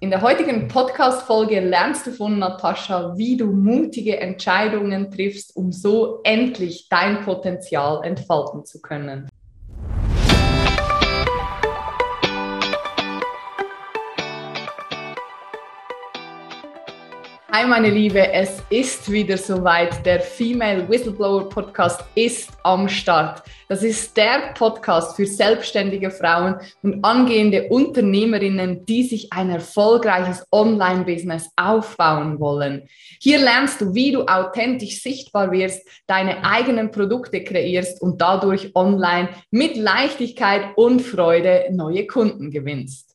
In der heutigen Podcast-Folge lernst du von Natascha, wie du mutige Entscheidungen triffst, um so endlich dein Potenzial entfalten zu können. Hi meine Liebe, es ist wieder soweit. Der Female Whistleblower Podcast ist am Start. Das ist der Podcast für selbstständige Frauen und angehende Unternehmerinnen, die sich ein erfolgreiches Online-Business aufbauen wollen. Hier lernst du, wie du authentisch sichtbar wirst, deine eigenen Produkte kreierst und dadurch online mit Leichtigkeit und Freude neue Kunden gewinnst.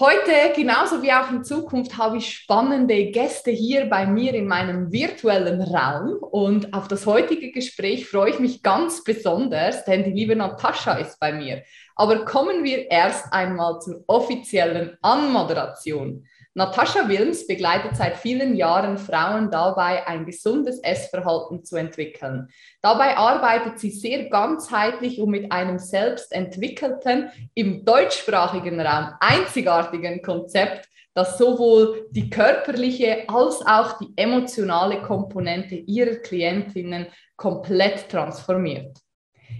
Heute, genauso wie auch in Zukunft, habe ich spannende Gäste hier bei mir in meinem virtuellen Raum. Und auf das heutige Gespräch freue ich mich ganz besonders, denn die liebe Natascha ist bei mir. Aber kommen wir erst einmal zur offiziellen Anmoderation. Natascha Wilms begleitet seit vielen Jahren Frauen dabei, ein gesundes Essverhalten zu entwickeln. Dabei arbeitet sie sehr ganzheitlich und mit einem selbst entwickelten, im deutschsprachigen Raum einzigartigen Konzept, das sowohl die körperliche als auch die emotionale Komponente ihrer Klientinnen komplett transformiert.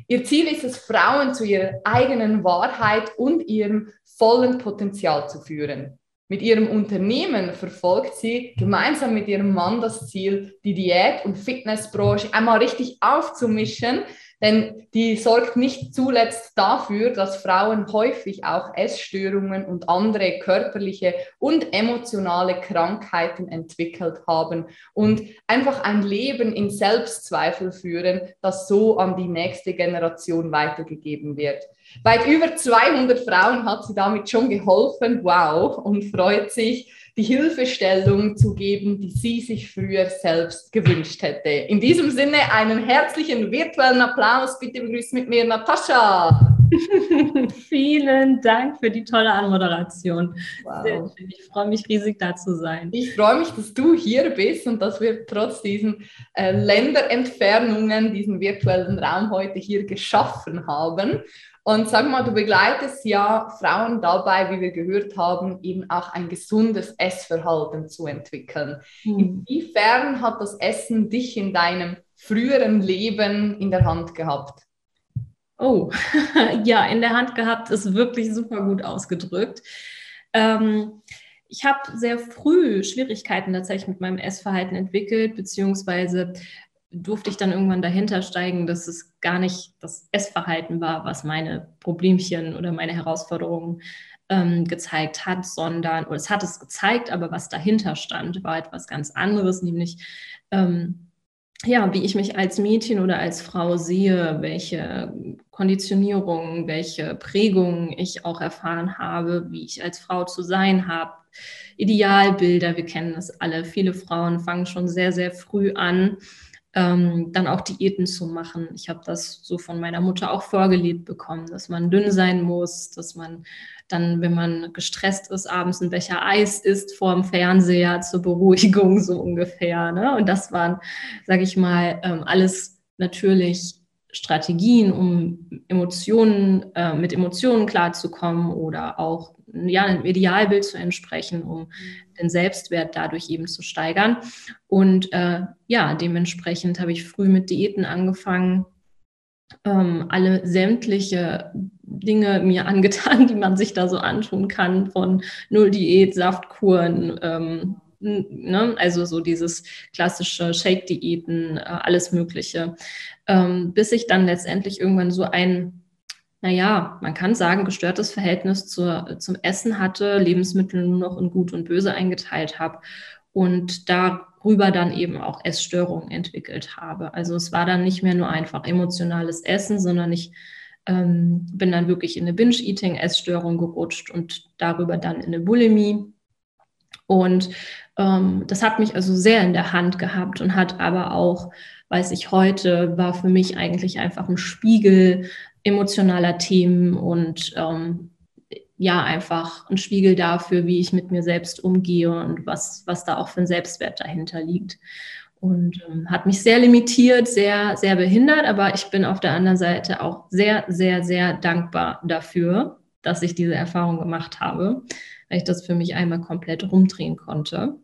Ihr Ziel ist es, Frauen zu ihrer eigenen Wahrheit und ihrem vollen Potenzial zu führen. Mit ihrem Unternehmen verfolgt sie gemeinsam mit ihrem Mann das Ziel, die Diät- und Fitnessbranche einmal richtig aufzumischen, denn die sorgt nicht zuletzt dafür, dass Frauen häufig auch Essstörungen und andere körperliche und emotionale Krankheiten entwickelt haben und einfach ein Leben in Selbstzweifel führen, das so an die nächste Generation weitergegeben wird. Weit über 200 Frauen hat sie damit schon geholfen, wow, und freut sich, die Hilfestellung zu geben, die sie sich früher selbst gewünscht hätte. In diesem Sinne einen herzlichen virtuellen Applaus. Bitte begrüßt mit mir Natascha. Vielen Dank für die tolle Anmoderation. Wow. Ich freue mich riesig, da zu sein. Ich freue mich, dass du hier bist und dass wir trotz diesen äh, Länderentfernungen diesen virtuellen Raum heute hier geschaffen haben. Und sag mal, du begleitest ja Frauen dabei, wie wir gehört haben, eben auch ein gesundes Essverhalten zu entwickeln. Mhm. Inwiefern hat das Essen dich in deinem früheren Leben in der Hand gehabt? Oh, ja, in der Hand gehabt ist wirklich super gut ausgedrückt. Ähm, ich habe sehr früh Schwierigkeiten tatsächlich mit meinem Essverhalten entwickelt, beziehungsweise durfte ich dann irgendwann dahinter steigen, dass es gar nicht das Essverhalten war, was meine Problemchen oder meine Herausforderungen ähm, gezeigt hat, sondern, oder es hat es gezeigt, aber was dahinter stand, war etwas ganz anderes, nämlich ähm, ja, wie ich mich als Mädchen oder als Frau sehe, welche Konditionierungen, welche Prägungen ich auch erfahren habe, wie ich als Frau zu sein habe. Idealbilder, wir kennen das alle. Viele Frauen fangen schon sehr, sehr früh an, ähm, dann auch Diäten zu machen. Ich habe das so von meiner Mutter auch vorgelebt bekommen, dass man dünn sein muss, dass man dann, wenn man gestresst ist, abends ein Becher Eis isst vor dem Fernseher zur Beruhigung so ungefähr. Ne? Und das waren, sage ich mal, ähm, alles natürlich Strategien, um Emotionen, äh, mit Emotionen klarzukommen oder auch ja, einem Idealbild zu entsprechen, um den Selbstwert dadurch eben zu steigern. Und äh, ja, dementsprechend habe ich früh mit Diäten angefangen, ähm, alle sämtliche Dinge mir angetan, die man sich da so antun kann, von Null-Diät, Saftkuren, ähm, ne? also so dieses klassische Shake-Diäten, äh, alles Mögliche, ähm, bis ich dann letztendlich irgendwann so ein naja, man kann sagen, gestörtes Verhältnis zur, zum Essen hatte, Lebensmittel nur noch in Gut und Böse eingeteilt habe und darüber dann eben auch Essstörungen entwickelt habe. Also es war dann nicht mehr nur einfach emotionales Essen, sondern ich ähm, bin dann wirklich in eine Binge-Eating-Essstörung gerutscht und darüber dann in eine Bulimie. Und ähm, das hat mich also sehr in der Hand gehabt und hat aber auch, weiß ich heute, war für mich eigentlich einfach ein Spiegel emotionaler Themen und ähm, ja, einfach ein Spiegel dafür, wie ich mit mir selbst umgehe und was, was da auch für ein Selbstwert dahinter liegt. Und ähm, hat mich sehr limitiert, sehr, sehr behindert, aber ich bin auf der anderen Seite auch sehr, sehr, sehr dankbar dafür, dass ich diese Erfahrung gemacht habe, weil ich das für mich einmal komplett rumdrehen konnte.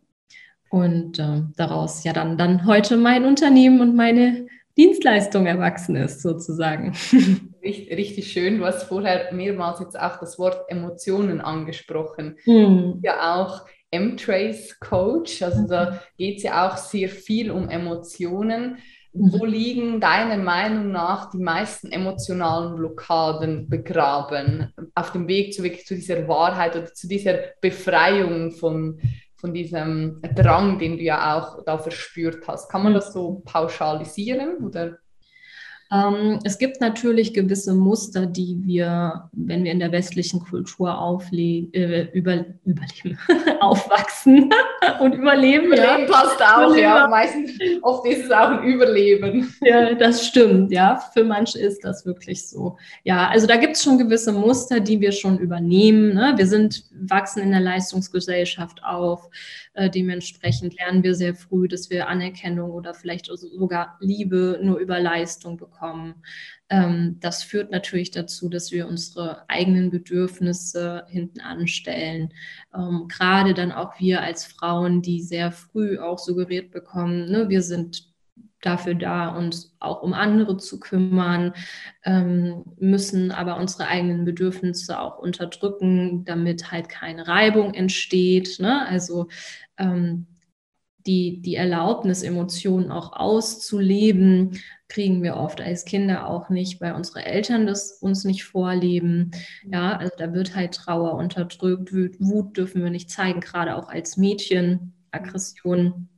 Und äh, daraus ja dann, dann heute mein Unternehmen und meine Dienstleistung erwachsen ist, sozusagen. Richtig, richtig schön. Du hast vorher mehrmals jetzt auch das Wort Emotionen angesprochen. Mhm. Ja, auch M-Trace Coach, also da geht es ja auch sehr viel um Emotionen. Wo mhm. liegen deiner Meinung nach die meisten emotionalen Blockaden begraben auf dem Weg zu, zu dieser Wahrheit oder zu dieser Befreiung von, von diesem Drang, den du ja auch da verspürt hast? Kann man das so pauschalisieren oder? Ähm, es gibt natürlich gewisse Muster, die wir, wenn wir in der westlichen Kultur aufle äh, über, überleben, aufwachsen und überleben. Überleben ja. passt auch, überleben. ja. Meistens, oft ist es auch ein Überleben. Ja, das stimmt, ja. Für manche ist das wirklich so. Ja, also da gibt es schon gewisse Muster, die wir schon übernehmen. Ne? Wir sind, wachsen in der Leistungsgesellschaft auf. Äh, dementsprechend lernen wir sehr früh, dass wir Anerkennung oder vielleicht sogar Liebe nur über Leistung bekommen. Ähm, das führt natürlich dazu, dass wir unsere eigenen Bedürfnisse hinten anstellen. Ähm, gerade dann auch wir als Frauen, die sehr früh auch suggeriert bekommen, ne, wir sind dafür da, uns auch um andere zu kümmern, ähm, müssen aber unsere eigenen Bedürfnisse auch unterdrücken, damit halt keine Reibung entsteht. Ne? Also ähm, die, die Erlaubnis, Emotionen auch auszuleben, kriegen wir oft als Kinder auch nicht, weil unsere Eltern das uns nicht vorleben. Ja, also da wird halt Trauer unterdrückt, Wut dürfen wir nicht zeigen, gerade auch als Mädchen, Aggression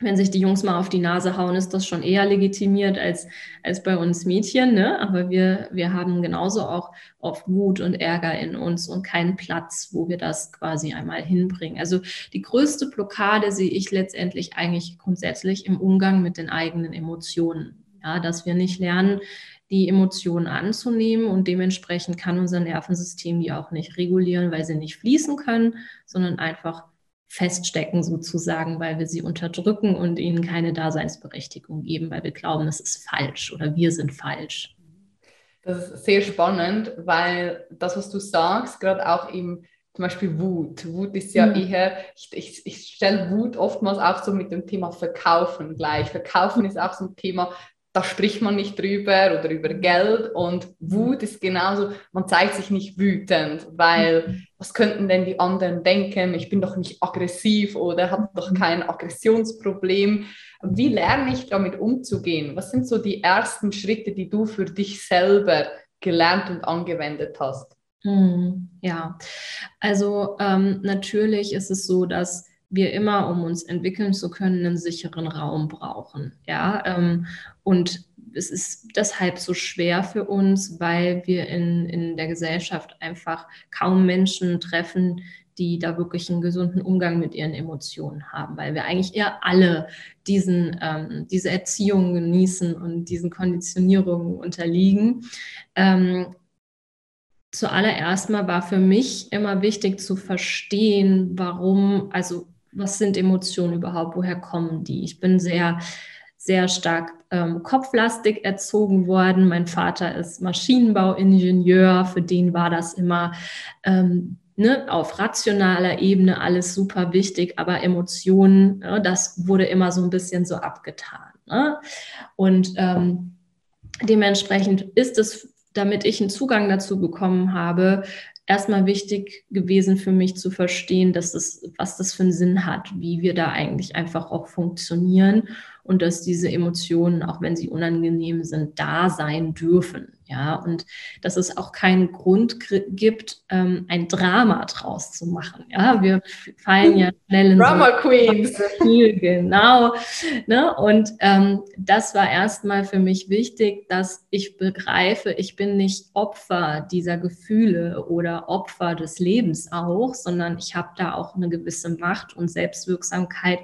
wenn sich die Jungs mal auf die Nase hauen, ist das schon eher legitimiert als, als bei uns Mädchen. Ne? Aber wir, wir haben genauso auch oft Wut und Ärger in uns und keinen Platz, wo wir das quasi einmal hinbringen. Also die größte Blockade sehe ich letztendlich eigentlich grundsätzlich im Umgang mit den eigenen Emotionen. Ja, dass wir nicht lernen, die Emotionen anzunehmen und dementsprechend kann unser Nervensystem die auch nicht regulieren, weil sie nicht fließen können, sondern einfach feststecken sozusagen, weil wir sie unterdrücken und ihnen keine Daseinsberechtigung geben, weil wir glauben, es ist falsch oder wir sind falsch. Das ist sehr spannend, weil das, was du sagst, gerade auch im zum Beispiel Wut. Wut ist ja mhm. eher, ich, ich, ich stelle Wut oftmals auch so mit dem Thema Verkaufen gleich. Verkaufen ist auch so ein Thema, da spricht man nicht drüber oder über Geld und Wut ist genauso, man zeigt sich nicht wütend, weil was könnten denn die anderen denken, ich bin doch nicht aggressiv oder habe doch kein Aggressionsproblem. Wie lerne ich damit umzugehen? Was sind so die ersten Schritte, die du für dich selber gelernt und angewendet hast? Mhm. Ja, also ähm, natürlich ist es so, dass wir immer, um uns entwickeln zu können, einen sicheren Raum brauchen. Ja, ähm, und es ist deshalb so schwer für uns, weil wir in, in der Gesellschaft einfach kaum Menschen treffen, die da wirklich einen gesunden Umgang mit ihren Emotionen haben, weil wir eigentlich eher alle diesen, ähm, diese Erziehung genießen und diesen Konditionierungen unterliegen. Ähm, zuallererst mal war für mich immer wichtig zu verstehen, warum, also was sind Emotionen überhaupt, woher kommen die? Ich bin sehr, sehr stark ähm, kopflastig erzogen worden. Mein Vater ist Maschinenbauingenieur, für den war das immer ähm, ne, auf rationaler Ebene alles super wichtig, aber Emotionen, ne, das wurde immer so ein bisschen so abgetan. Ne? Und ähm, dementsprechend ist es damit ich einen Zugang dazu bekommen habe, erstmal wichtig gewesen für mich zu verstehen, dass das, was das für einen Sinn hat, wie wir da eigentlich einfach auch funktionieren und dass diese Emotionen, auch wenn sie unangenehm sind, da sein dürfen. Ja, und dass es auch keinen Grund gibt, ähm, ein Drama draus zu machen. Ja, wir fallen ja schnell in Drama so Queens. Viel, genau. Ne? Und ähm, das war erstmal für mich wichtig, dass ich begreife, ich bin nicht Opfer dieser Gefühle oder Opfer des Lebens auch, sondern ich habe da auch eine gewisse Macht und Selbstwirksamkeit,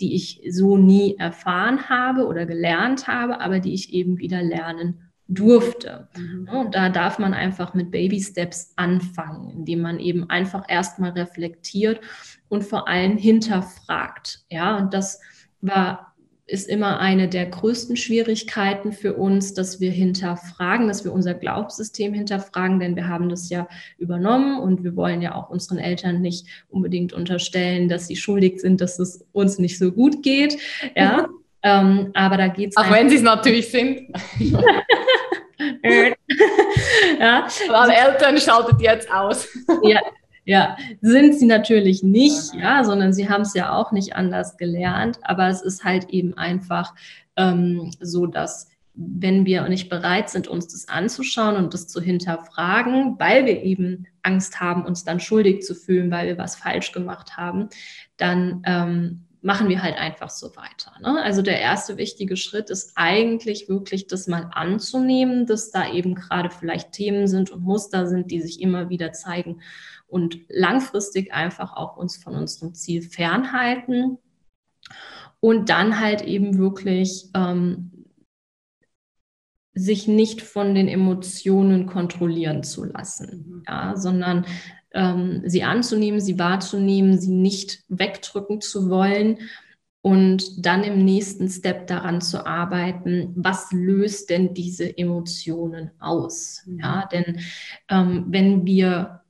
die ich so nie erfahren habe oder gelernt habe, aber die ich eben wieder lernen durfte. Mhm. Und da darf man einfach mit Baby Steps anfangen, indem man eben einfach erstmal reflektiert und vor allem hinterfragt. Ja, und das war ist immer eine der größten Schwierigkeiten für uns, dass wir hinterfragen, dass wir unser Glaubensystem hinterfragen, denn wir haben das ja übernommen und wir wollen ja auch unseren Eltern nicht unbedingt unterstellen, dass sie schuldig sind, dass es uns nicht so gut geht. Ja, ähm, aber da geht es. Auch wenn sie es natürlich sind. ja. Alle Eltern schaltet jetzt aus. ja, ja, sind sie natürlich nicht, ja, sondern sie haben es ja auch nicht anders gelernt. Aber es ist halt eben einfach ähm, so, dass wenn wir nicht bereit sind, uns das anzuschauen und das zu hinterfragen, weil wir eben Angst haben, uns dann schuldig zu fühlen, weil wir was falsch gemacht haben, dann ähm, machen wir halt einfach so weiter. Ne? Also der erste wichtige Schritt ist eigentlich wirklich das mal anzunehmen, dass da eben gerade vielleicht Themen sind und Muster sind, die sich immer wieder zeigen und langfristig einfach auch uns von unserem Ziel fernhalten und dann halt eben wirklich ähm, sich nicht von den Emotionen kontrollieren zu lassen, mhm. ja, sondern ähm, sie anzunehmen, sie wahrzunehmen, sie nicht wegdrücken zu wollen und dann im nächsten Step daran zu arbeiten, was löst denn diese Emotionen aus? Mhm. Ja, denn ähm, wenn wir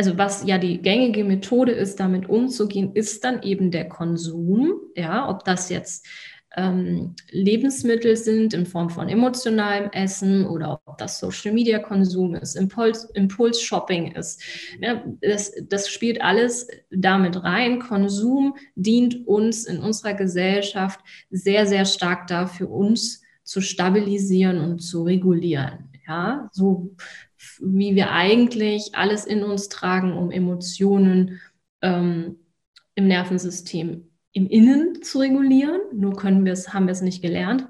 also was ja die gängige Methode ist, damit umzugehen, ist dann eben der Konsum. Ja, ob das jetzt ähm, Lebensmittel sind in Form von emotionalem Essen oder ob das Social Media Konsum ist, Impuls, Impuls Shopping ist. Ja, das, das spielt alles damit rein. Konsum dient uns in unserer Gesellschaft sehr, sehr stark dafür, uns zu stabilisieren und zu regulieren. Ja, so wie wir eigentlich alles in uns tragen, um Emotionen ähm, im Nervensystem im Innen zu regulieren. Nur können wir es, haben wir es nicht gelernt,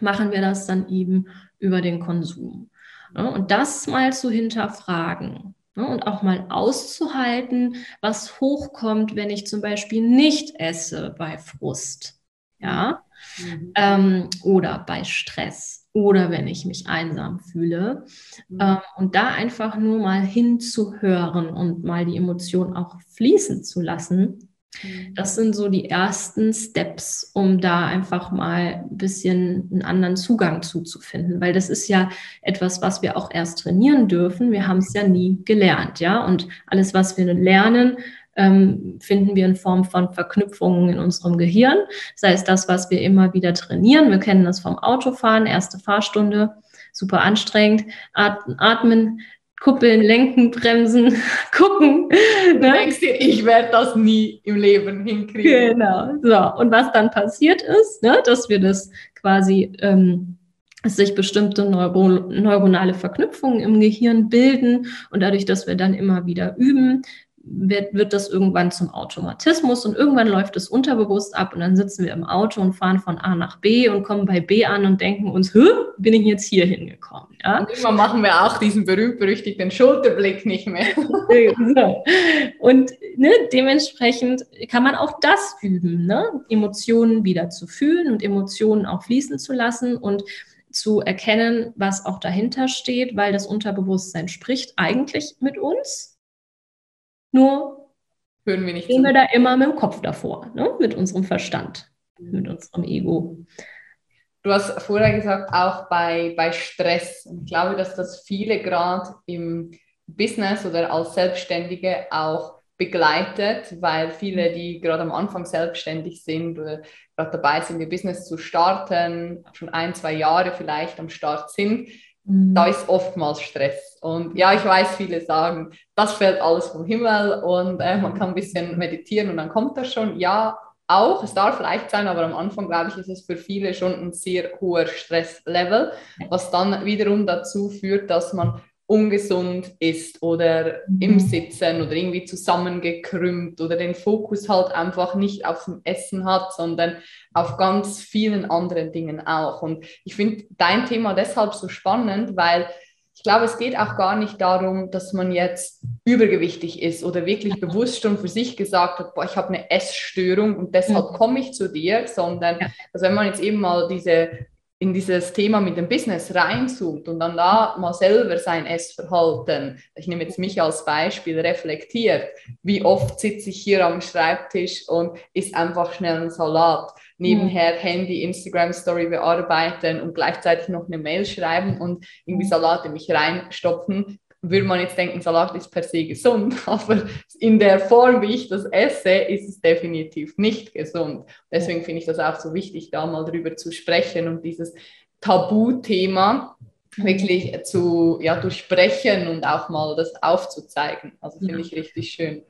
machen wir das dann eben über den Konsum. Ja, und das mal zu hinterfragen ja, und auch mal auszuhalten, was hochkommt, wenn ich zum Beispiel nicht esse bei Frust. Ja, mhm. ähm, oder bei Stress oder wenn ich mich einsam fühle. Mhm. Ähm, und da einfach nur mal hinzuhören und mal die Emotionen auch fließen zu lassen. Mhm. Das sind so die ersten Steps, um da einfach mal ein bisschen einen anderen Zugang zuzufinden, weil das ist ja etwas, was wir auch erst trainieren dürfen. Wir haben es ja nie gelernt, ja. Und alles, was wir lernen, ähm, finden wir in Form von Verknüpfungen in unserem Gehirn. Das heißt, das, was wir immer wieder trainieren, wir kennen das vom Autofahren, erste Fahrstunde, super anstrengend, atmen, kuppeln, lenken, bremsen, gucken. Du ne? denkst dir, ich werde das nie im Leben hinkriegen. Genau. So, und was dann passiert ist, ne, dass wir das quasi ähm, sich bestimmte Neuro neuronale Verknüpfungen im Gehirn bilden und dadurch, dass wir dann immer wieder üben, wird, wird das irgendwann zum Automatismus und irgendwann läuft es unterbewusst ab und dann sitzen wir im Auto und fahren von A nach B und kommen bei B an und denken uns, Hö, bin ich jetzt hier hingekommen? Ja? Und immer machen wir auch diesen berühmt-berüchtigten Schulterblick nicht mehr. so. Und ne, dementsprechend kann man auch das üben, ne? Emotionen wieder zu fühlen und Emotionen auch fließen zu lassen und zu erkennen, was auch dahinter steht, weil das Unterbewusstsein spricht eigentlich mit uns nur hören wir nicht stehen wir da immer mit dem Kopf davor, ne? mit unserem Verstand, mit unserem Ego. Du hast vorher gesagt, auch bei, bei Stress. Ich glaube, dass das viele gerade im Business oder als Selbstständige auch begleitet, weil viele, die gerade am Anfang selbstständig sind oder gerade dabei sind, ihr Business zu starten, schon ein, zwei Jahre vielleicht am Start sind, da mhm. ist oftmals Stress. Und ja, ich weiß, viele sagen, das fällt alles vom Himmel und äh, man kann ein bisschen meditieren und dann kommt das schon. Ja, auch, es darf leicht sein, aber am Anfang, glaube ich, ist es für viele schon ein sehr hoher Stresslevel, was dann wiederum dazu führt, dass man ungesund ist oder im mhm. Sitzen oder irgendwie zusammengekrümmt oder den Fokus halt einfach nicht auf dem Essen hat, sondern auf ganz vielen anderen Dingen auch. Und ich finde dein Thema deshalb so spannend, weil ich glaube, es geht auch gar nicht darum, dass man jetzt übergewichtig ist oder wirklich bewusst schon für sich gesagt hat, boah, ich habe eine Essstörung und deshalb mhm. komme ich zu dir, sondern also wenn man jetzt eben mal diese in dieses Thema mit dem Business reinzoomt und dann da mal selber sein Essverhalten, ich nehme jetzt mich als Beispiel, reflektiert, wie oft sitze ich hier am Schreibtisch und isst einfach schnell einen Salat, nebenher Handy, Instagram Story bearbeiten und gleichzeitig noch eine Mail schreiben und irgendwie Salat in mich reinstopfen, würde man jetzt denken, Salat ist per se gesund, aber in der Form, wie ich das esse, ist es definitiv nicht gesund. Deswegen finde ich das auch so wichtig, da mal drüber zu sprechen und dieses Tabuthema wirklich zu ja, durchbrechen und auch mal das aufzuzeigen. Also finde ja. ich richtig schön.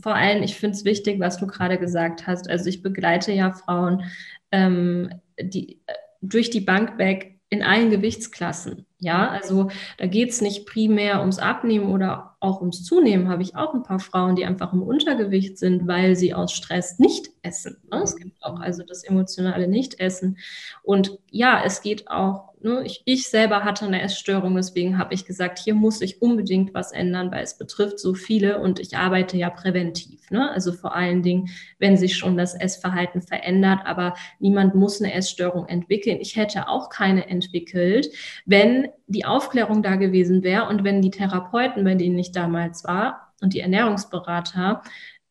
Vor allem, ich finde es wichtig, was du gerade gesagt hast. Also ich begleite ja Frauen ähm, die, äh, durch die Bank weg in allen Gewichtsklassen. Ja, also da geht es nicht primär ums Abnehmen oder auch ums Zunehmen. Habe ich auch ein paar Frauen, die einfach im Untergewicht sind, weil sie aus Stress nicht essen. Ne? Es gibt auch also das emotionale Nichtessen. Und ja, es geht auch ne, ich, ich selber hatte eine Essstörung, deswegen habe ich gesagt, hier muss ich unbedingt was ändern, weil es betrifft so viele und ich arbeite ja präventiv. Ne? Also vor allen Dingen, wenn sich schon das Essverhalten verändert, aber niemand muss eine Essstörung entwickeln. Ich hätte auch keine entwickelt, wenn die Aufklärung da gewesen wäre und wenn die Therapeuten, bei denen ich damals war und die Ernährungsberater,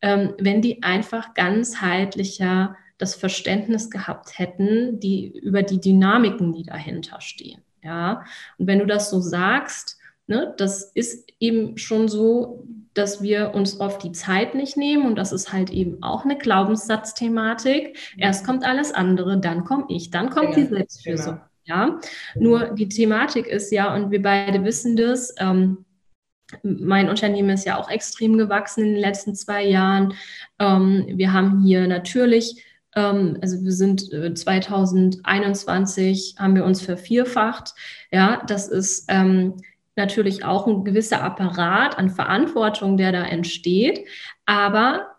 ähm, wenn die einfach ganzheitlicher das Verständnis gehabt hätten, die über die Dynamiken, die dahinter stehen. Ja, und wenn du das so sagst, ne, das ist eben schon so, dass wir uns oft die Zeit nicht nehmen und das ist halt eben auch eine Glaubenssatzthematik. Erst kommt alles andere, dann komme ich, dann kommt genau, die Selbstfürsorge. Genau. Ja, nur die Thematik ist ja, und wir beide wissen das, ähm, mein Unternehmen ist ja auch extrem gewachsen in den letzten zwei Jahren. Ähm, wir haben hier natürlich ähm, also wir sind 2021 äh, haben wir uns vervierfacht. Ja, das ist ähm, natürlich auch ein gewisser Apparat an Verantwortung, der da entsteht. Aber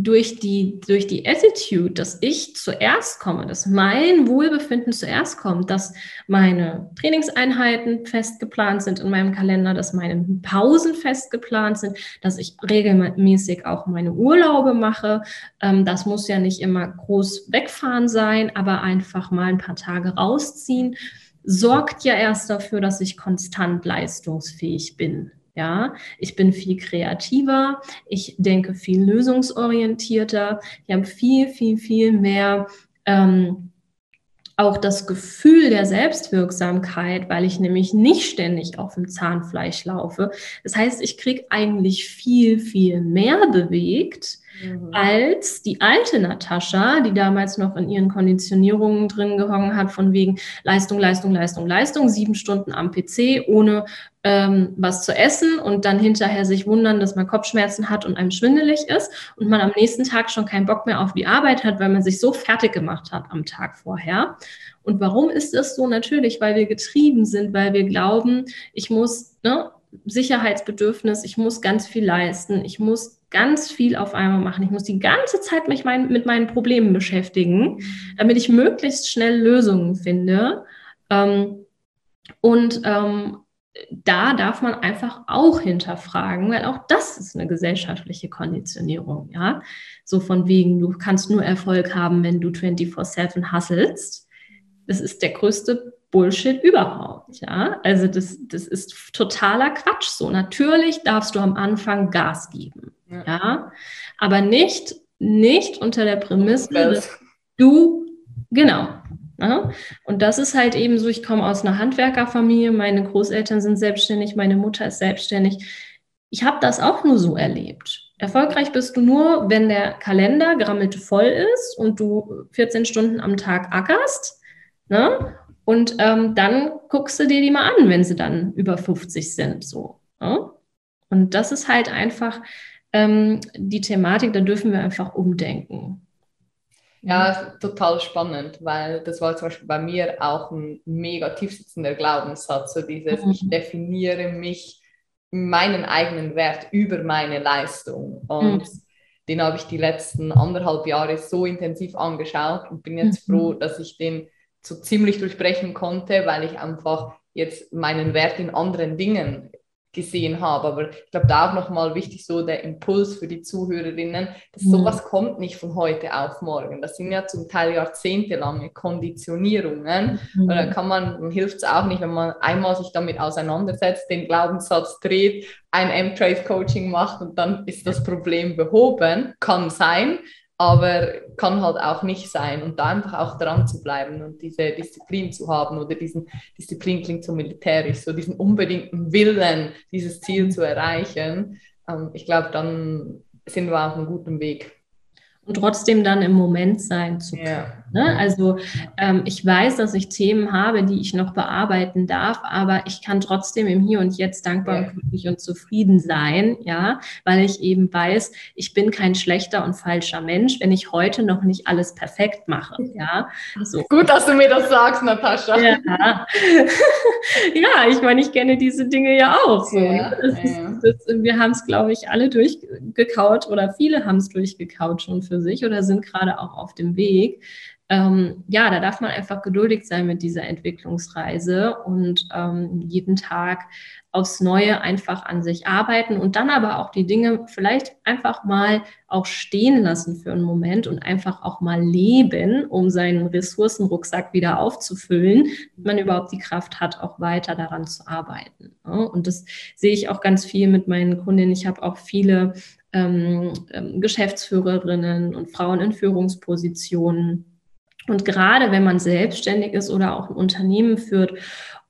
durch die, durch die Attitude, dass ich zuerst komme, dass mein Wohlbefinden zuerst kommt, dass meine Trainingseinheiten fest geplant sind in meinem Kalender, dass meine Pausen fest geplant sind, dass ich regelmäßig auch meine Urlaube mache. Ähm, das muss ja nicht immer groß wegfahren sein, aber einfach mal ein paar Tage rausziehen, sorgt ja erst dafür, dass ich konstant leistungsfähig bin. Ja, ich bin viel kreativer, ich denke viel lösungsorientierter, ich habe viel, viel, viel mehr ähm, auch das Gefühl der Selbstwirksamkeit, weil ich nämlich nicht ständig auf dem Zahnfleisch laufe. Das heißt, ich kriege eigentlich viel, viel mehr bewegt mhm. als die alte Natascha, die damals noch in ihren Konditionierungen drin gehangen hat, von wegen Leistung, Leistung, Leistung, Leistung, sieben Stunden am PC, ohne ähm, was zu essen und dann hinterher sich wundern, dass man Kopfschmerzen hat und einem schwindelig ist und man am nächsten Tag schon keinen Bock mehr auf die Arbeit hat, weil man sich so fertig gemacht hat am Tag vorher. Und warum ist das so? Natürlich, weil wir getrieben sind, weil wir glauben, ich muss, ne, Sicherheitsbedürfnis, ich muss ganz viel leisten, ich muss ganz viel auf einmal machen. Ich muss die ganze Zeit mich mein, mit meinen Problemen beschäftigen, damit ich möglichst schnell Lösungen finde. Ähm, und ähm, da darf man einfach auch hinterfragen, weil auch das ist eine gesellschaftliche Konditionierung, ja. So von wegen, du kannst nur Erfolg haben, wenn du 24-7 hustlest. Das ist der größte Bullshit überhaupt, ja. Also das, das ist totaler Quatsch so. Natürlich darfst du am Anfang Gas geben, ja. ja? Aber nicht, nicht unter der Prämisse, dass du, genau, ja? Und das ist halt eben so, ich komme aus einer Handwerkerfamilie, meine Großeltern sind selbstständig, meine Mutter ist selbstständig. Ich habe das auch nur so erlebt. Erfolgreich bist du nur, wenn der Kalender grammelt voll ist und du 14 Stunden am Tag ackerst. Ne? Und ähm, dann guckst du dir die mal an, wenn sie dann über 50 sind. So. Ne? Und das ist halt einfach ähm, die Thematik, da dürfen wir einfach umdenken. Ja, total spannend, weil das war zum Beispiel bei mir auch ein mega tiefsitzender Glaubenssatz, so dieses, mhm. ich definiere mich, meinen eigenen Wert über meine Leistung. Und mhm. den habe ich die letzten anderthalb Jahre so intensiv angeschaut und bin jetzt mhm. froh, dass ich den so ziemlich durchbrechen konnte, weil ich einfach jetzt meinen Wert in anderen Dingen gesehen habe. Aber ich glaube, da auch nochmal wichtig so der Impuls für die Zuhörerinnen, dass sowas kommt nicht von heute auf morgen. Das sind ja zum Teil jahrzehntelange Konditionierungen. Mhm. Da kann man, hilft es auch nicht, wenn man einmal sich damit auseinandersetzt, den Glaubenssatz dreht, ein M-Trade-Coaching macht und dann ist das Problem behoben. Kann sein. Aber kann halt auch nicht sein. Und da einfach auch dran zu bleiben und diese Disziplin zu haben oder diesen, Disziplin klingt so militärisch, so diesen unbedingten Willen, dieses Ziel zu erreichen. Ähm, ich glaube, dann sind wir auf einem guten Weg und trotzdem dann im Moment sein zu können. Ja. Ne? Also ähm, ich weiß, dass ich Themen habe, die ich noch bearbeiten darf, aber ich kann trotzdem im Hier und Jetzt dankbar und glücklich und zufrieden sein, ja, weil ich eben weiß, ich bin kein schlechter und falscher Mensch, wenn ich heute noch nicht alles perfekt mache, ja. So. Gut, dass du mir das sagst, Natascha. Ja, ja ich meine, ich kenne diese Dinge ja auch. So, ja, ne? das ist, das, wir haben es, glaube ich, alle durchgekaut oder viele haben es durchgekaut schon für sich oder sind gerade auch auf dem Weg. Ähm, ja, da darf man einfach geduldig sein mit dieser Entwicklungsreise und ähm, jeden Tag aufs Neue einfach an sich arbeiten und dann aber auch die Dinge vielleicht einfach mal auch stehen lassen für einen Moment und einfach auch mal leben, um seinen Ressourcenrucksack wieder aufzufüllen, dass man überhaupt die Kraft hat, auch weiter daran zu arbeiten. Und das sehe ich auch ganz viel mit meinen Kundinnen. Ich habe auch viele ähm, ähm, Geschäftsführerinnen und Frauen in Führungspositionen. Und gerade wenn man selbstständig ist oder auch ein Unternehmen führt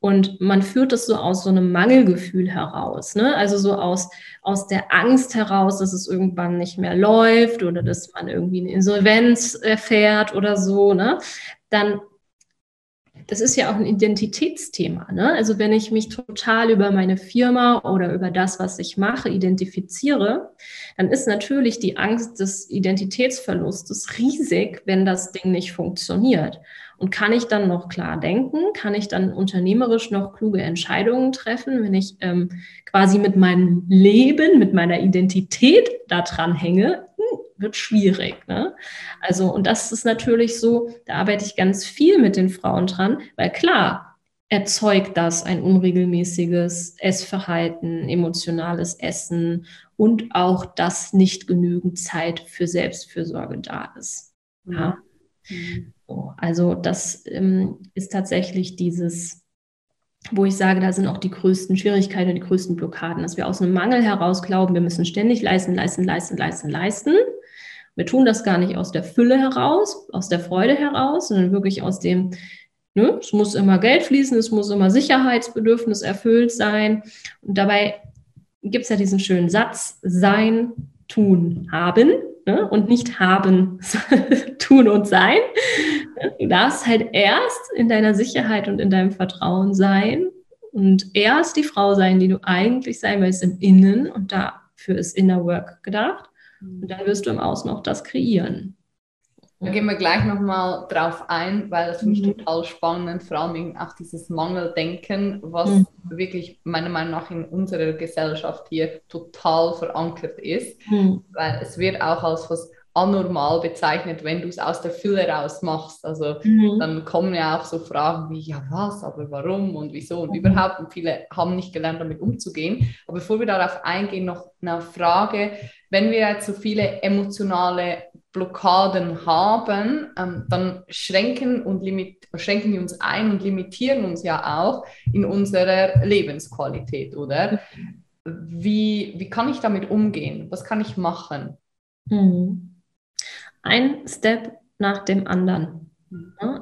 und man führt es so aus so einem Mangelgefühl heraus, ne? also so aus, aus der Angst heraus, dass es irgendwann nicht mehr läuft oder dass man irgendwie eine Insolvenz erfährt oder so, ne? dann das ist ja auch ein Identitätsthema. Ne? Also wenn ich mich total über meine Firma oder über das, was ich mache, identifiziere, dann ist natürlich die Angst des Identitätsverlustes riesig, wenn das Ding nicht funktioniert. Und kann ich dann noch klar denken? Kann ich dann unternehmerisch noch kluge Entscheidungen treffen, wenn ich ähm, quasi mit meinem Leben, mit meiner Identität da dran hänge? Wird schwierig. Ne? Also, und das ist natürlich so, da arbeite ich ganz viel mit den Frauen dran, weil klar, erzeugt das ein unregelmäßiges Essverhalten, emotionales Essen und auch, dass nicht genügend Zeit für Selbstfürsorge da ist. Ja. Mhm. So, also das ähm, ist tatsächlich dieses wo ich sage, da sind auch die größten Schwierigkeiten, die größten Blockaden, dass wir aus einem Mangel heraus glauben, wir müssen ständig leisten, leisten, leisten, leisten, leisten. Wir tun das gar nicht aus der Fülle heraus, aus der Freude heraus, sondern wirklich aus dem, ne, es muss immer Geld fließen, es muss immer Sicherheitsbedürfnis erfüllt sein. Und dabei gibt es ja diesen schönen Satz, sein, tun, haben ne? und nicht haben, tun und sein. Du darfst halt erst in deiner Sicherheit und in deinem Vertrauen sein und erst die Frau sein, die du eigentlich sein willst im Innen und dafür ist Inner Work gedacht. Und dann wirst du im Außen auch das kreieren. Da gehen wir gleich nochmal drauf ein, weil das finde ich mhm. total spannend, vor allem auch dieses Mangeldenken, was mhm. wirklich meiner Meinung nach in unserer Gesellschaft hier total verankert ist, mhm. weil es wird auch als was anormal bezeichnet, wenn du es aus der Fülle raus machst. Also mhm. dann kommen ja auch so Fragen wie, ja was, aber warum und wieso und mhm. überhaupt. Und viele haben nicht gelernt, damit umzugehen. Aber bevor wir darauf eingehen, noch eine Frage. Wenn wir jetzt so viele emotionale Blockaden haben, ähm, dann schränken, und limit schränken die uns ein und limitieren uns ja auch in unserer Lebensqualität, oder? Wie, wie kann ich damit umgehen? Was kann ich machen? Mhm ein Step nach dem anderen.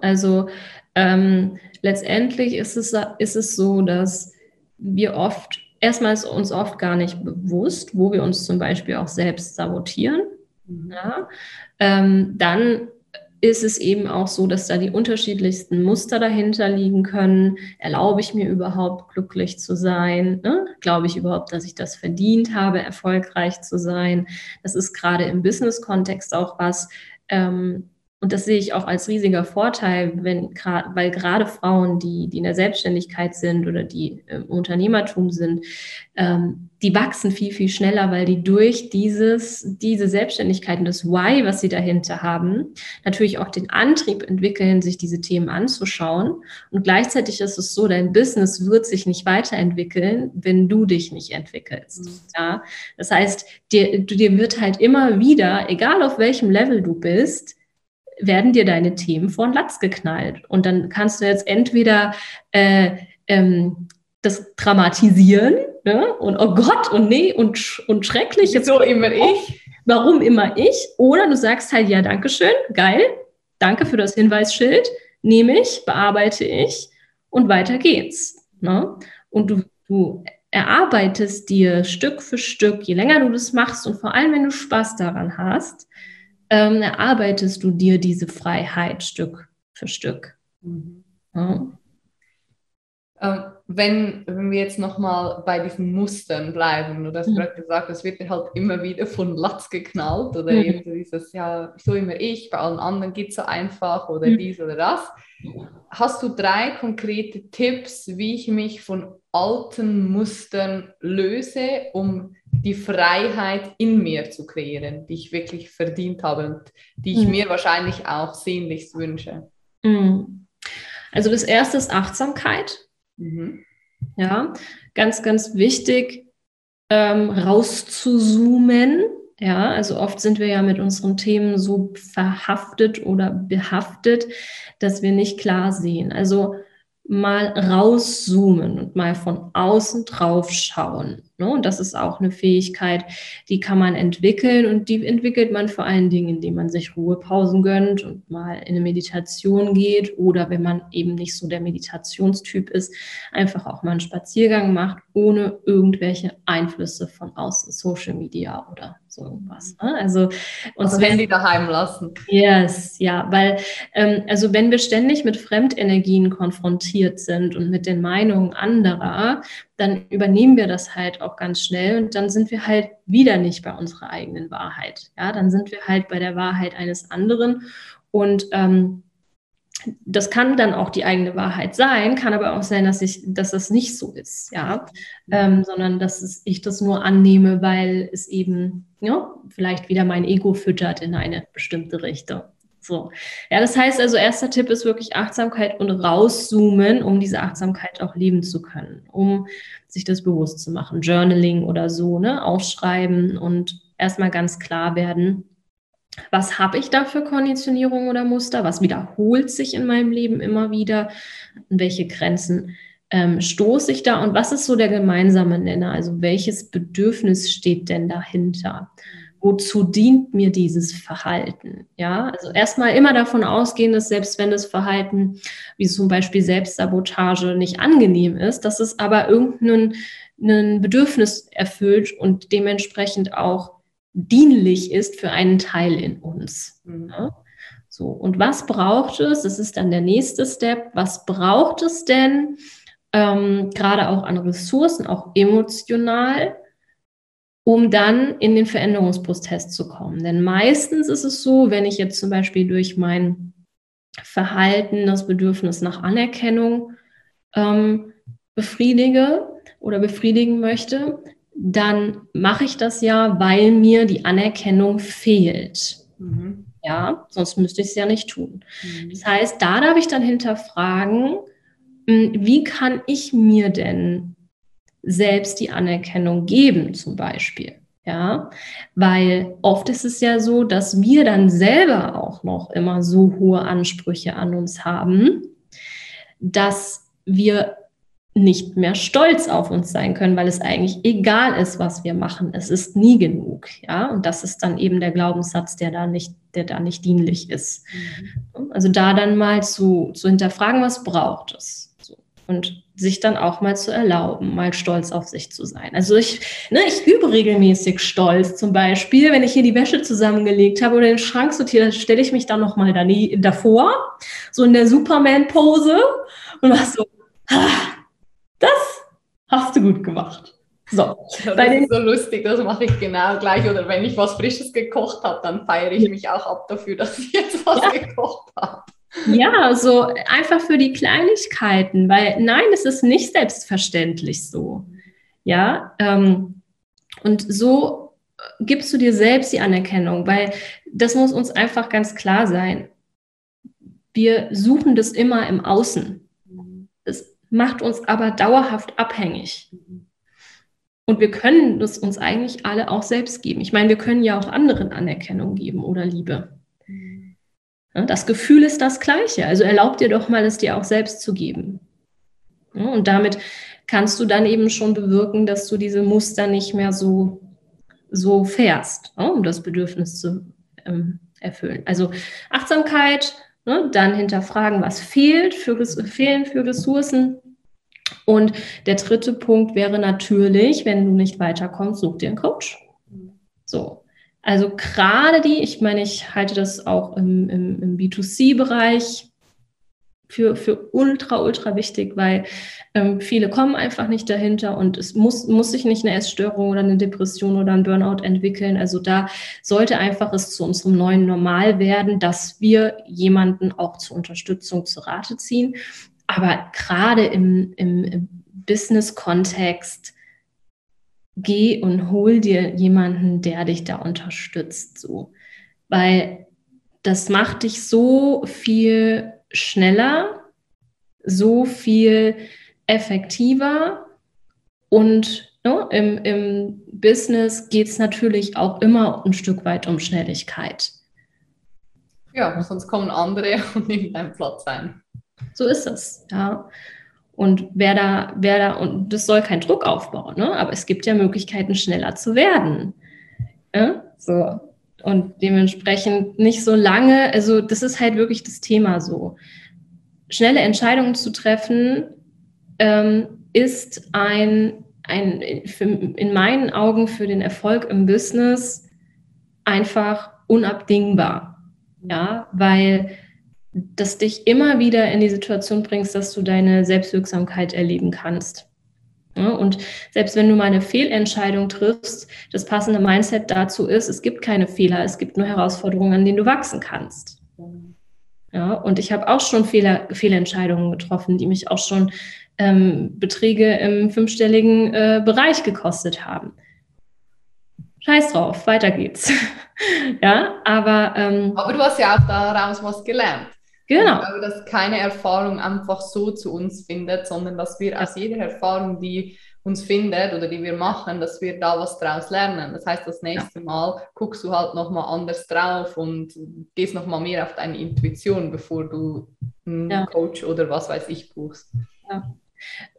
Also ähm, letztendlich ist es, ist es so, dass wir oft, erstmal ist uns oft gar nicht bewusst, wo wir uns zum Beispiel auch selbst sabotieren. Mhm. Ja? Ähm, dann ist es eben auch so, dass da die unterschiedlichsten Muster dahinter liegen können. Erlaube ich mir überhaupt glücklich zu sein? Ne? Glaube ich überhaupt, dass ich das verdient habe, erfolgreich zu sein? Das ist gerade im Business-Kontext auch was, ähm, und das sehe ich auch als riesiger Vorteil, wenn weil gerade Frauen, die, die in der Selbstständigkeit sind oder die im Unternehmertum sind, ähm, die wachsen viel, viel schneller, weil die durch dieses, diese Selbstständigkeit und das Why, was sie dahinter haben, natürlich auch den Antrieb entwickeln, sich diese Themen anzuschauen. Und gleichzeitig ist es so, dein Business wird sich nicht weiterentwickeln, wenn du dich nicht entwickelst. Mhm. Ja? Das heißt, dir, dir wird halt immer wieder, egal auf welchem Level du bist, werden dir deine Themen vor den Latz geknallt. Und dann kannst du jetzt entweder äh, ähm, das dramatisieren ne? und oh Gott und nee und, und schrecklich. So immer ich. warum immer ich? Oder du sagst halt, ja, danke schön, geil, danke für das Hinweisschild, nehme ich, bearbeite ich und weiter geht's. Ne? Und du, du erarbeitest dir Stück für Stück, je länger du das machst und vor allem, wenn du Spaß daran hast, ähm, erarbeitest du dir diese Freiheit Stück für Stück. Mhm. Ja. Ähm, wenn, wenn wir jetzt nochmal bei diesen Mustern bleiben, du hast mhm. gerade gesagt, es wird halt immer wieder von Latz geknallt oder mhm. eben dieses, ja, so immer ich, bei allen anderen geht es so einfach oder mhm. dies oder das. Hast du drei konkrete Tipps, wie ich mich von alten Mustern löse, um die Freiheit in mir zu kreieren, die ich wirklich verdient habe und die ich mhm. mir wahrscheinlich auch sehnlichst wünsche? Mhm. Also das erste ist Achtsamkeit. Mhm. Ja, ganz, ganz wichtig, ähm, rauszuzoomen. Ja, also oft sind wir ja mit unseren Themen so verhaftet oder behaftet, dass wir nicht klar sehen. Also mal rauszoomen und mal von außen drauf schauen. Ne? Und das ist auch eine Fähigkeit, die kann man entwickeln und die entwickelt man vor allen Dingen, indem man sich Ruhepausen gönnt und mal in eine Meditation geht oder wenn man eben nicht so der Meditationstyp ist, einfach auch mal einen Spaziergang macht, ohne irgendwelche Einflüsse von außen, Social Media oder so irgendwas. Ne? Also uns also Handy daheim lassen. Yes, ja, weil ähm, also wenn wir ständig mit Fremdenergien konfrontiert sind und mit den Meinungen anderer, dann übernehmen wir das halt auch ganz schnell und dann sind wir halt wieder nicht bei unserer eigenen Wahrheit. Ja, dann sind wir halt bei der Wahrheit eines anderen und ähm, das kann dann auch die eigene Wahrheit sein, kann aber auch sein, dass ich, dass das nicht so ist, ja, ähm, sondern dass es, ich das nur annehme, weil es eben ja, vielleicht wieder mein Ego füttert in eine bestimmte Richtung. So. Ja, das heißt also, erster Tipp ist wirklich Achtsamkeit und rauszoomen, um diese Achtsamkeit auch leben zu können, um sich das bewusst zu machen. Journaling oder so, ne? Aufschreiben und erstmal ganz klar werden, was habe ich da für Konditionierung oder Muster? Was wiederholt sich in meinem Leben immer wieder? An welche Grenzen ähm, stoße ich da? Und was ist so der gemeinsame Nenner? Also welches Bedürfnis steht denn dahinter? wozu dient mir dieses Verhalten? Ja, also erstmal immer davon ausgehen, dass selbst wenn das Verhalten, wie zum Beispiel Selbstsabotage, nicht angenehm ist, dass es aber irgendein ein Bedürfnis erfüllt und dementsprechend auch dienlich ist für einen Teil in uns. Ja? So, und was braucht es? Das ist dann der nächste Step. Was braucht es denn, ähm, gerade auch an Ressourcen, auch emotional, um dann in den Veränderungsprozess zu kommen. Denn meistens ist es so, wenn ich jetzt zum Beispiel durch mein Verhalten das Bedürfnis nach Anerkennung ähm, befriedige oder befriedigen möchte, dann mache ich das ja, weil mir die Anerkennung fehlt. Mhm. Ja, sonst müsste ich es ja nicht tun. Mhm. Das heißt, da darf ich dann hinterfragen, hm, wie kann ich mir denn selbst die Anerkennung geben, zum Beispiel. Ja, weil oft ist es ja so, dass wir dann selber auch noch immer so hohe Ansprüche an uns haben, dass wir nicht mehr stolz auf uns sein können, weil es eigentlich egal ist, was wir machen. Es ist nie genug, ja. Und das ist dann eben der Glaubenssatz, der da nicht, der da nicht dienlich ist. Mhm. Also da dann mal zu, zu hinterfragen, was braucht es? So. Und sich dann auch mal zu erlauben, mal stolz auf sich zu sein. Also ich, ne, ich übe regelmäßig stolz. Zum Beispiel, wenn ich hier die Wäsche zusammengelegt habe oder den Schrank sortiert, stelle ich mich dann noch mal davor, so in der Superman-Pose und mach so, ah, du gut gemacht. So, das ist so lustig, das mache ich genau gleich. Oder wenn ich was Frisches gekocht habe, dann feiere ich mich auch ab dafür, dass ich jetzt was ja. gekocht habe. Ja, so einfach für die Kleinigkeiten, weil nein, es ist nicht selbstverständlich so. Ja, ähm, und so gibst du dir selbst die Anerkennung, weil das muss uns einfach ganz klar sein. Wir suchen das immer im Außen. Macht uns aber dauerhaft abhängig. Und wir können es uns eigentlich alle auch selbst geben. Ich meine, wir können ja auch anderen Anerkennung geben oder Liebe. Das Gefühl ist das gleiche. Also erlaub dir doch mal, es dir auch selbst zu geben. Und damit kannst du dann eben schon bewirken, dass du diese Muster nicht mehr so so fährst, um das Bedürfnis zu ähm, erfüllen. Also Achtsamkeit, ne, dann hinterfragen, was fehlt für, fehlen für Ressourcen. Und der dritte Punkt wäre natürlich, wenn du nicht weiterkommst, such dir einen Coach. So. Also gerade die, ich meine, ich halte das auch im, im, im B2C-Bereich für, für ultra, ultra wichtig, weil ähm, viele kommen einfach nicht dahinter und es muss, muss sich nicht eine Essstörung oder eine Depression oder ein Burnout entwickeln. Also da sollte einfach es zu unserem neuen Normal werden, dass wir jemanden auch zur Unterstützung zu Rate ziehen. Aber gerade im, im, im Business-Kontext, geh und hol dir jemanden, der dich da unterstützt, so. Weil das macht dich so viel schneller, so viel effektiver und ne, im, im Business geht es natürlich auch immer ein Stück weit um Schnelligkeit. Ja, sonst kommen andere und nehmen deinen Platz ein. So ist es, ja. Und wer da, wer da, und das soll kein Druck aufbauen, ne? aber es gibt ja Möglichkeiten, schneller zu werden. Ja? So. Und dementsprechend nicht so lange, also das ist halt wirklich das Thema so. Schnelle Entscheidungen zu treffen ähm, ist ein, ein für, in meinen Augen für den Erfolg im Business einfach unabdingbar. Ja, weil das dich immer wieder in die Situation bringst, dass du deine Selbstwirksamkeit erleben kannst. Ja, und selbst wenn du mal eine Fehlentscheidung triffst, das passende Mindset dazu ist, es gibt keine Fehler, es gibt nur Herausforderungen, an denen du wachsen kannst. Ja, und ich habe auch schon Fehler, Fehlentscheidungen getroffen, die mich auch schon ähm, Beträge im fünfstelligen äh, Bereich gekostet haben. Scheiß drauf, weiter geht's. ja, aber. Ähm, aber du hast ja auch daraus was gelernt. Genau. Ich glaube, dass keine Erfahrung einfach so zu uns findet, sondern dass wir aus jeder Erfahrung, die uns findet oder die wir machen, dass wir da was draus lernen. Das heißt, das nächste ja. Mal guckst du halt nochmal anders drauf und gehst nochmal mehr auf deine Intuition, bevor du einen ja. Coach oder was weiß ich buchst. Ja.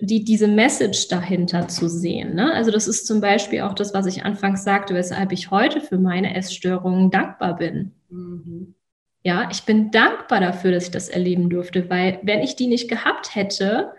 Die, diese Message dahinter zu sehen. Ne? Also das ist zum Beispiel auch das, was ich anfangs sagte, weshalb ich heute für meine Essstörungen dankbar bin. Ja, ich bin dankbar dafür, dass ich das erleben durfte, weil wenn ich die nicht gehabt hätte,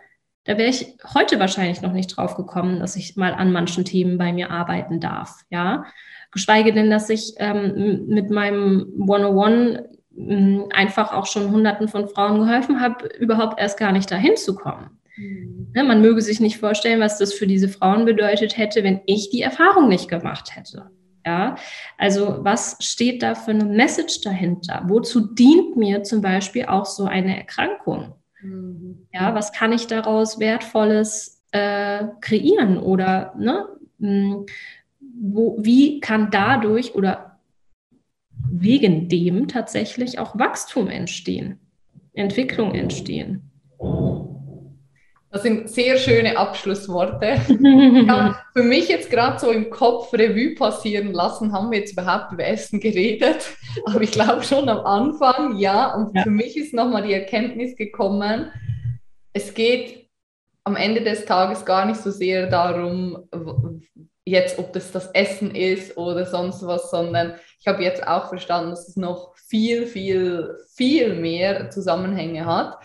da wäre ich heute wahrscheinlich noch nicht drauf gekommen, dass ich mal an manchen Themen bei mir arbeiten darf. Ja, geschweige denn, dass ich ähm, mit meinem 101 ähm, einfach auch schon Hunderten von Frauen geholfen habe, überhaupt erst gar nicht dahin zu kommen. Mhm. Ne, man möge sich nicht vorstellen, was das für diese Frauen bedeutet hätte, wenn ich die Erfahrung nicht gemacht hätte. Ja, also was steht da für eine Message dahinter? Wozu dient mir zum Beispiel auch so eine Erkrankung? Mhm. Ja, was kann ich daraus Wertvolles äh, kreieren oder ne, hm, wo, wie kann dadurch oder wegen dem tatsächlich auch Wachstum entstehen, Entwicklung entstehen? Das sind sehr schöne Abschlussworte. ja, für mich jetzt gerade so im Kopf Revue passieren lassen, haben wir jetzt überhaupt über Essen geredet. Aber ich glaube schon am Anfang, ja. Und ja. für mich ist nochmal die Erkenntnis gekommen, es geht am Ende des Tages gar nicht so sehr darum, jetzt, ob das das Essen ist oder sonst was, sondern ich habe jetzt auch verstanden, dass es noch viel, viel, viel mehr Zusammenhänge hat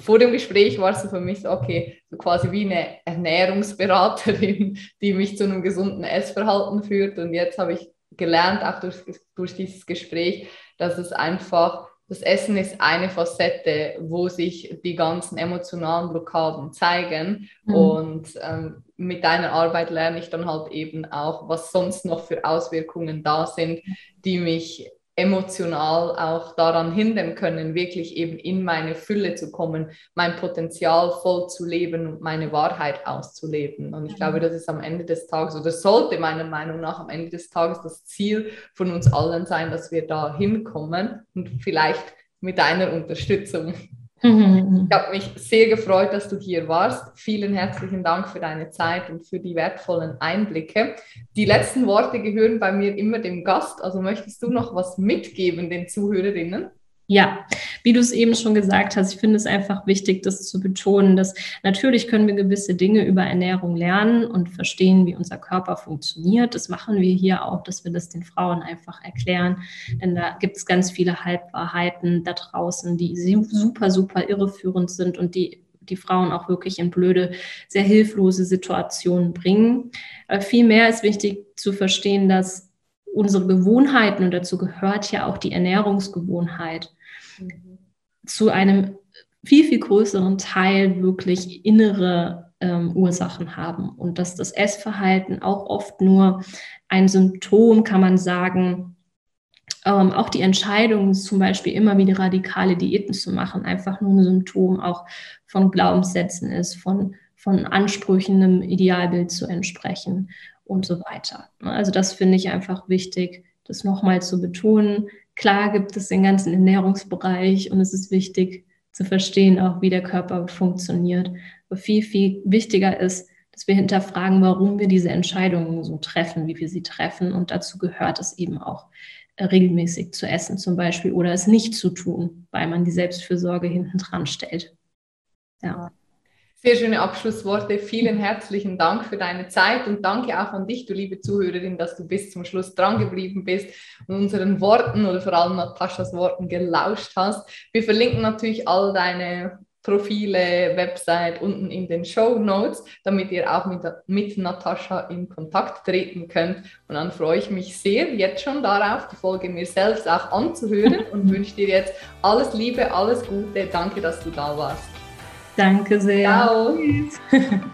vor dem Gespräch war es für mich so, okay, so quasi wie eine Ernährungsberaterin, die mich zu einem gesunden Essverhalten führt. Und jetzt habe ich gelernt, auch durch, durch dieses Gespräch, dass es einfach, das Essen ist eine Facette, wo sich die ganzen emotionalen Blockaden zeigen. Mhm. Und ähm, mit deiner Arbeit lerne ich dann halt eben auch, was sonst noch für Auswirkungen da sind, die mich emotional auch daran hindern können, wirklich eben in meine Fülle zu kommen, mein Potenzial voll zu leben und meine Wahrheit auszuleben. Und ich glaube, mhm. das ist am Ende des Tages, oder sollte meiner Meinung nach am Ende des Tages das Ziel von uns allen sein, dass wir da hinkommen und vielleicht mit deiner Unterstützung Mhm. Ich habe mich sehr gefreut, dass du hier warst. Vielen herzlichen Dank für deine Zeit und für die wertvollen Einblicke. Die letzten Worte gehören bei mir immer dem Gast. Also möchtest du noch was mitgeben den Zuhörerinnen? Ja, wie du es eben schon gesagt hast, ich finde es einfach wichtig, das zu betonen, dass natürlich können wir gewisse Dinge über Ernährung lernen und verstehen, wie unser Körper funktioniert. Das machen wir hier auch, dass wir das den Frauen einfach erklären. Denn da gibt es ganz viele Halbwahrheiten da draußen, die super, super irreführend sind und die die Frauen auch wirklich in blöde, sehr hilflose Situationen bringen. Aber vielmehr ist wichtig zu verstehen, dass unsere Gewohnheiten, und dazu gehört ja auch die Ernährungsgewohnheit, zu einem viel, viel größeren Teil wirklich innere ähm, Ursachen haben und dass das Essverhalten auch oft nur ein Symptom, kann man sagen, ähm, auch die Entscheidung, zum Beispiel immer wieder radikale Diäten zu machen, einfach nur ein Symptom auch von Glaubenssätzen ist, von, von Ansprüchen einem Idealbild zu entsprechen und so weiter. Also das finde ich einfach wichtig, das nochmal zu betonen. Klar gibt es den ganzen Ernährungsbereich und es ist wichtig zu verstehen, auch wie der Körper funktioniert. Aber viel, viel wichtiger ist, dass wir hinterfragen, warum wir diese Entscheidungen so treffen, wie wir sie treffen. Und dazu gehört es eben auch, äh, regelmäßig zu essen zum Beispiel oder es nicht zu tun, weil man die Selbstfürsorge hinten dran stellt. Ja. Sehr schöne Abschlussworte. Vielen herzlichen Dank für deine Zeit und danke auch an dich, du liebe Zuhörerin, dass du bis zum Schluss dran geblieben bist und unseren Worten oder vor allem Nataschas Worten gelauscht hast. Wir verlinken natürlich all deine Profile, Website unten in den Show Notes, damit ihr auch mit, mit Natascha in Kontakt treten könnt. Und dann freue ich mich sehr jetzt schon darauf, die Folge mir selbst auch anzuhören und wünsche dir jetzt alles Liebe, alles Gute. Danke, dass du da warst. Danke sehr. Ciao.